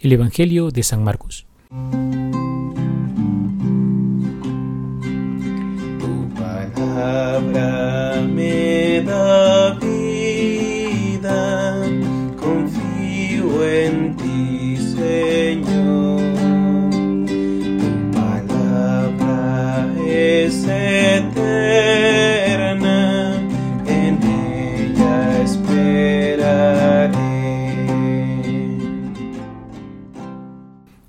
el Evangelio de San Marcos. Tu palabra me da vida, confío en ti, Señor. Tu palabra es eterna,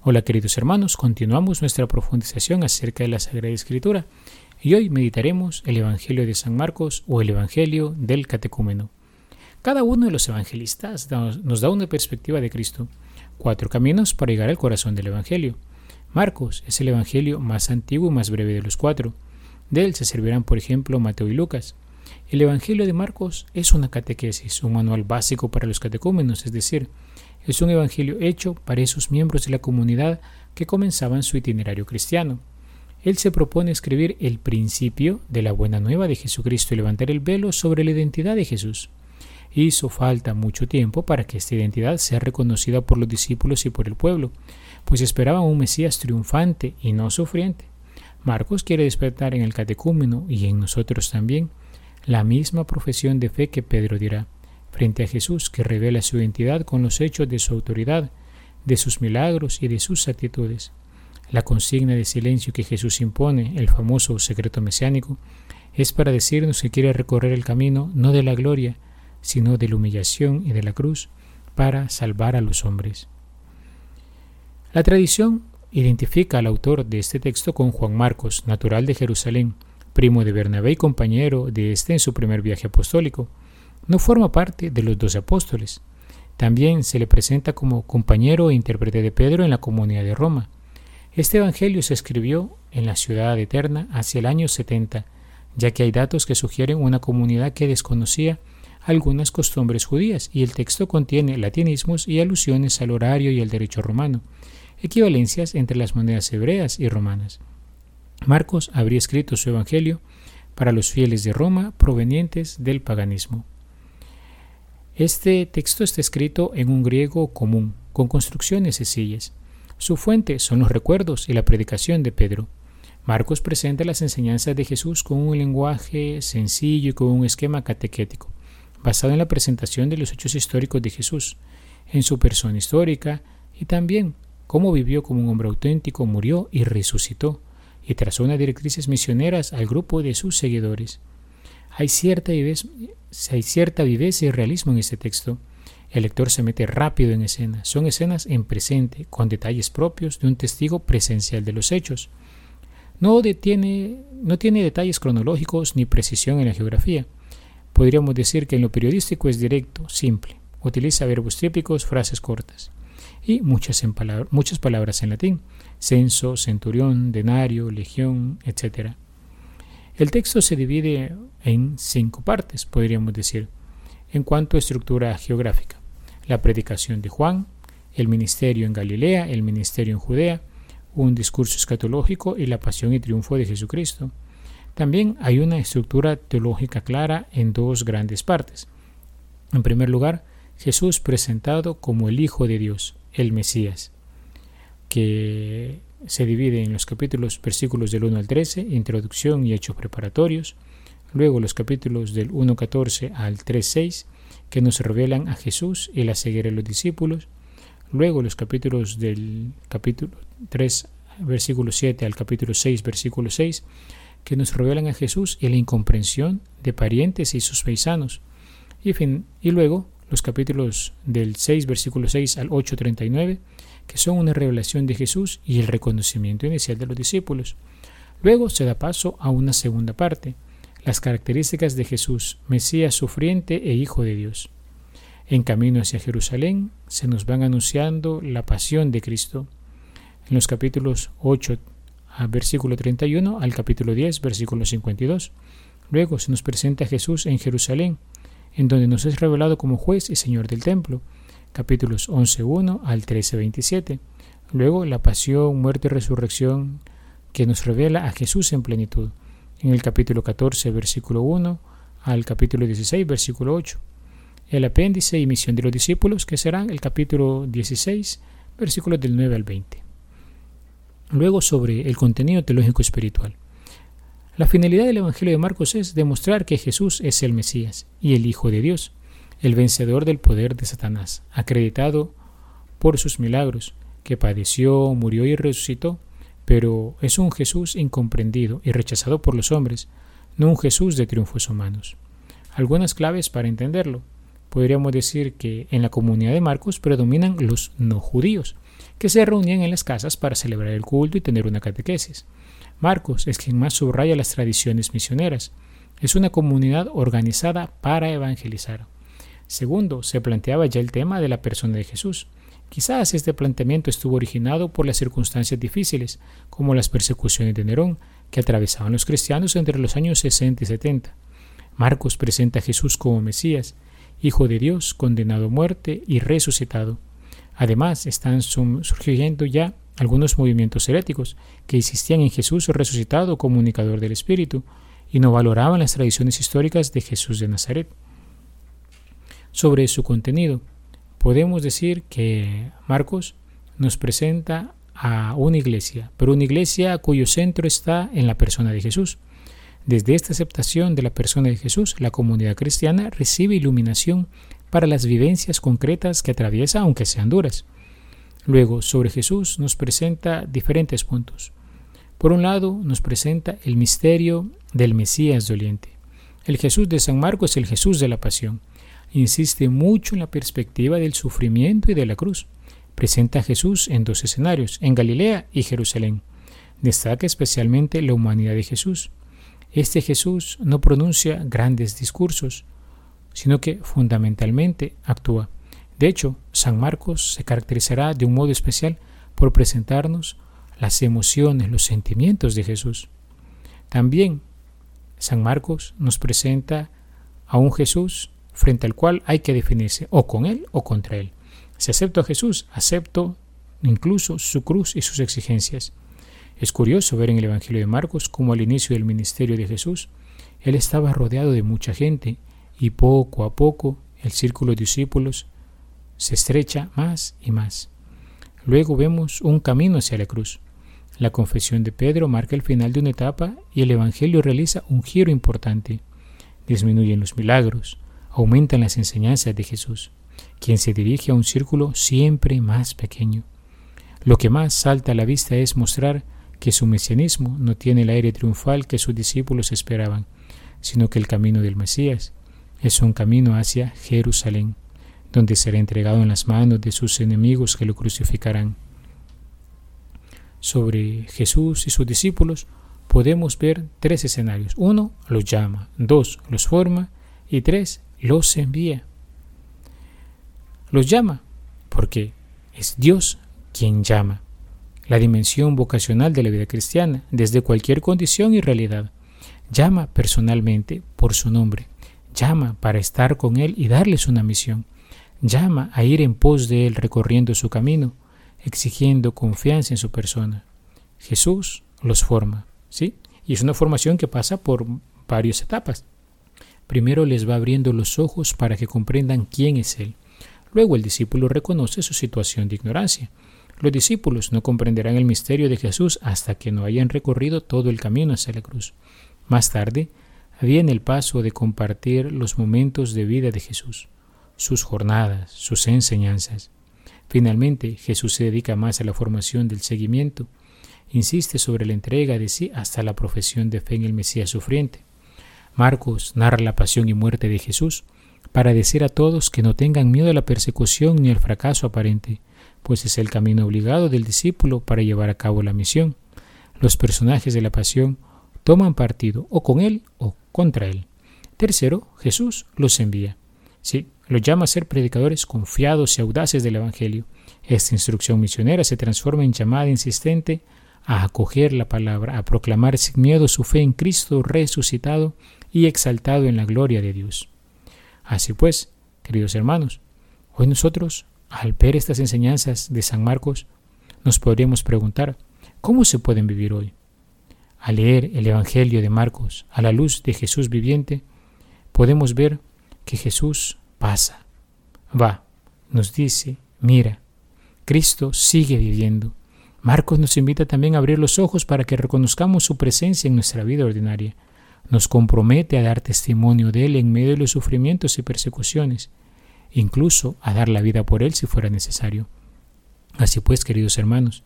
Hola queridos hermanos, continuamos nuestra profundización acerca de la Sagrada Escritura y hoy meditaremos el Evangelio de San Marcos o el Evangelio del Catecúmeno. Cada uno de los evangelistas nos da una perspectiva de Cristo, cuatro caminos para llegar al corazón del Evangelio. Marcos es el Evangelio más antiguo y más breve de los cuatro. De él se servirán, por ejemplo, Mateo y Lucas. El Evangelio de Marcos es una catequesis, un manual básico para los catecúmenos, es decir, es un evangelio hecho para esos miembros de la comunidad que comenzaban su itinerario cristiano. Él se propone escribir el principio de la buena nueva de Jesucristo y levantar el velo sobre la identidad de Jesús. Hizo falta mucho tiempo para que esta identidad sea reconocida por los discípulos y por el pueblo, pues esperaban un Mesías triunfante y no sufriente. Marcos quiere despertar en el catecúmeno y en nosotros también la misma profesión de fe que Pedro dirá frente a Jesús que revela su identidad con los hechos de su autoridad, de sus milagros y de sus actitudes. La consigna de silencio que Jesús impone, el famoso secreto mesiánico, es para decirnos que quiere recorrer el camino no de la gloria, sino de la humillación y de la cruz para salvar a los hombres. La tradición identifica al autor de este texto con Juan Marcos, natural de Jerusalén, primo de Bernabé y compañero de este en su primer viaje apostólico no forma parte de los doce apóstoles. También se le presenta como compañero e intérprete de Pedro en la comunidad de Roma. Este Evangelio se escribió en la ciudad eterna hacia el año 70, ya que hay datos que sugieren una comunidad que desconocía algunas costumbres judías y el texto contiene latinismos y alusiones al horario y al derecho romano, equivalencias entre las monedas hebreas y romanas. Marcos habría escrito su Evangelio para los fieles de Roma provenientes del paganismo. Este texto está escrito en un griego común, con construcciones sencillas. Su fuente son los recuerdos y la predicación de Pedro. Marcos presenta las enseñanzas de Jesús con un lenguaje sencillo y con un esquema catequético, basado en la presentación de los hechos históricos de Jesús, en su persona histórica y también cómo vivió como un hombre auténtico, murió y resucitó, y trazó unas directrices misioneras al grupo de sus seguidores. Hay cierta, viveza, hay cierta viveza y realismo en este texto. El lector se mete rápido en escena. Son escenas en presente, con detalles propios de un testigo presencial de los hechos. No, detiene, no tiene detalles cronológicos ni precisión en la geografía. Podríamos decir que en lo periodístico es directo, simple. Utiliza verbos típicos, frases cortas y muchas, en muchas palabras en latín. Censo, centurión, denario, legión, etc. El texto se divide en cinco partes, podríamos decir, en cuanto a estructura geográfica. La predicación de Juan, el ministerio en Galilea, el ministerio en Judea, un discurso escatológico y la pasión y triunfo de Jesucristo. También hay una estructura teológica clara en dos grandes partes. En primer lugar, Jesús presentado como el Hijo de Dios, el Mesías, que se divide en los capítulos versículos del 1 al 13, introducción y hechos preparatorios, luego los capítulos del 1.14 al 3.6, que nos revelan a Jesús y la ceguera de los discípulos, luego los capítulos del capítulo 3, versículo 7 al capítulo 6, versículo 6, que nos revelan a Jesús y la incomprensión de parientes y sus paisanos, y, fin, y luego los capítulos del 6, versículo 6 al 8.39, que son una revelación de Jesús y el reconocimiento inicial de los discípulos. Luego se da paso a una segunda parte, las características de Jesús, Mesías sufriente e Hijo de Dios. En camino hacia Jerusalén se nos van anunciando la pasión de Cristo. En los capítulos 8 a versículo 31 al capítulo 10 versículo 52. Luego se nos presenta a Jesús en Jerusalén, en donde nos es revelado como juez y señor del templo capítulos 11.1 al 13.27. Luego la pasión, muerte y resurrección que nos revela a Jesús en plenitud, en el capítulo 14, versículo 1 al capítulo 16, versículo 8. El apéndice y misión de los discípulos, que serán el capítulo 16, versículos del 9 al 20. Luego sobre el contenido teológico espiritual. La finalidad del Evangelio de Marcos es demostrar que Jesús es el Mesías y el Hijo de Dios, el vencedor del poder de Satanás, acreditado por sus milagros, que padeció, murió y resucitó, pero es un Jesús incomprendido y rechazado por los hombres, no un Jesús de triunfos humanos. Algunas claves para entenderlo. Podríamos decir que en la comunidad de Marcos predominan los no judíos, que se reunían en las casas para celebrar el culto y tener una catequesis. Marcos es quien más subraya las tradiciones misioneras. Es una comunidad organizada para evangelizar. Segundo, se planteaba ya el tema de la persona de Jesús. Quizás este planteamiento estuvo originado por las circunstancias difíciles, como las persecuciones de Nerón, que atravesaban los cristianos entre los años 60 y 70. Marcos presenta a Jesús como Mesías, Hijo de Dios, condenado a muerte y resucitado. Además, están surgiendo ya algunos movimientos heréticos que insistían en Jesús resucitado comunicador del Espíritu y no valoraban las tradiciones históricas de Jesús de Nazaret. Sobre su contenido, podemos decir que Marcos nos presenta a una iglesia, pero una iglesia cuyo centro está en la persona de Jesús. Desde esta aceptación de la persona de Jesús, la comunidad cristiana recibe iluminación para las vivencias concretas que atraviesa, aunque sean duras. Luego, sobre Jesús nos presenta diferentes puntos. Por un lado, nos presenta el misterio del Mesías doliente. El Jesús de San Marcos es el Jesús de la pasión. Insiste mucho en la perspectiva del sufrimiento y de la cruz. Presenta a Jesús en dos escenarios, en Galilea y Jerusalén. Destaca especialmente la humanidad de Jesús. Este Jesús no pronuncia grandes discursos, sino que fundamentalmente actúa. De hecho, San Marcos se caracterizará de un modo especial por presentarnos las emociones, los sentimientos de Jesús. También San Marcos nos presenta a un Jesús frente al cual hay que definirse o con él o contra él. Si acepto a Jesús, acepto incluso su cruz y sus exigencias. Es curioso ver en el Evangelio de Marcos cómo al inicio del ministerio de Jesús, él estaba rodeado de mucha gente y poco a poco el círculo de discípulos se estrecha más y más. Luego vemos un camino hacia la cruz. La confesión de Pedro marca el final de una etapa y el Evangelio realiza un giro importante. Disminuyen los milagros, aumentan las enseñanzas de Jesús, quien se dirige a un círculo siempre más pequeño. Lo que más salta a la vista es mostrar que su mesianismo no tiene el aire triunfal que sus discípulos esperaban, sino que el camino del Mesías es un camino hacia Jerusalén donde será entregado en las manos de sus enemigos que lo crucificarán. Sobre Jesús y sus discípulos podemos ver tres escenarios. Uno, los llama. Dos, los forma. Y tres, los envía. Los llama porque es Dios quien llama. La dimensión vocacional de la vida cristiana, desde cualquier condición y realidad. Llama personalmente por su nombre. Llama para estar con Él y darles una misión llama a ir en pos de Él recorriendo su camino, exigiendo confianza en su persona. Jesús los forma, ¿sí? Y es una formación que pasa por varias etapas. Primero les va abriendo los ojos para que comprendan quién es Él. Luego el discípulo reconoce su situación de ignorancia. Los discípulos no comprenderán el misterio de Jesús hasta que no hayan recorrido todo el camino hacia la cruz. Más tarde, viene el paso de compartir los momentos de vida de Jesús sus jornadas, sus enseñanzas. Finalmente, Jesús se dedica más a la formación del seguimiento, insiste sobre la entrega de sí hasta la profesión de fe en el Mesías sufriente. Marcos narra la pasión y muerte de Jesús para decir a todos que no tengan miedo a la persecución ni al fracaso aparente, pues es el camino obligado del discípulo para llevar a cabo la misión. Los personajes de la pasión toman partido o con él o contra él. Tercero, Jesús los envía. Sí, los llama a ser predicadores confiados y audaces del Evangelio. Esta instrucción misionera se transforma en llamada insistente a acoger la palabra, a proclamar sin miedo su fe en Cristo resucitado y exaltado en la gloria de Dios. Así pues, queridos hermanos, hoy nosotros, al ver estas enseñanzas de San Marcos, nos podríamos preguntar, ¿cómo se pueden vivir hoy? Al leer el Evangelio de Marcos a la luz de Jesús viviente, podemos ver que Jesús pasa, va, nos dice, mira, Cristo sigue viviendo. Marcos nos invita también a abrir los ojos para que reconozcamos su presencia en nuestra vida ordinaria. Nos compromete a dar testimonio de Él en medio de los sufrimientos y persecuciones, incluso a dar la vida por Él si fuera necesario. Así pues, queridos hermanos,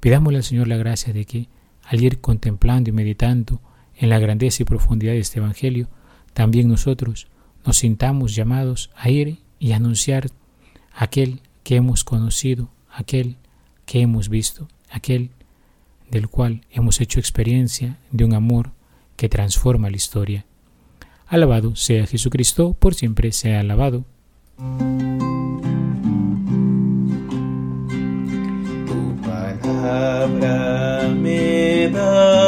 pidámosle al Señor la gracia de que, al ir contemplando y meditando en la grandeza y profundidad de este Evangelio, también nosotros nos sintamos llamados a ir y anunciar aquel que hemos conocido, aquel que hemos visto, aquel del cual hemos hecho experiencia de un amor que transforma la historia. Alabado sea Jesucristo, por siempre sea alabado. Palabra me da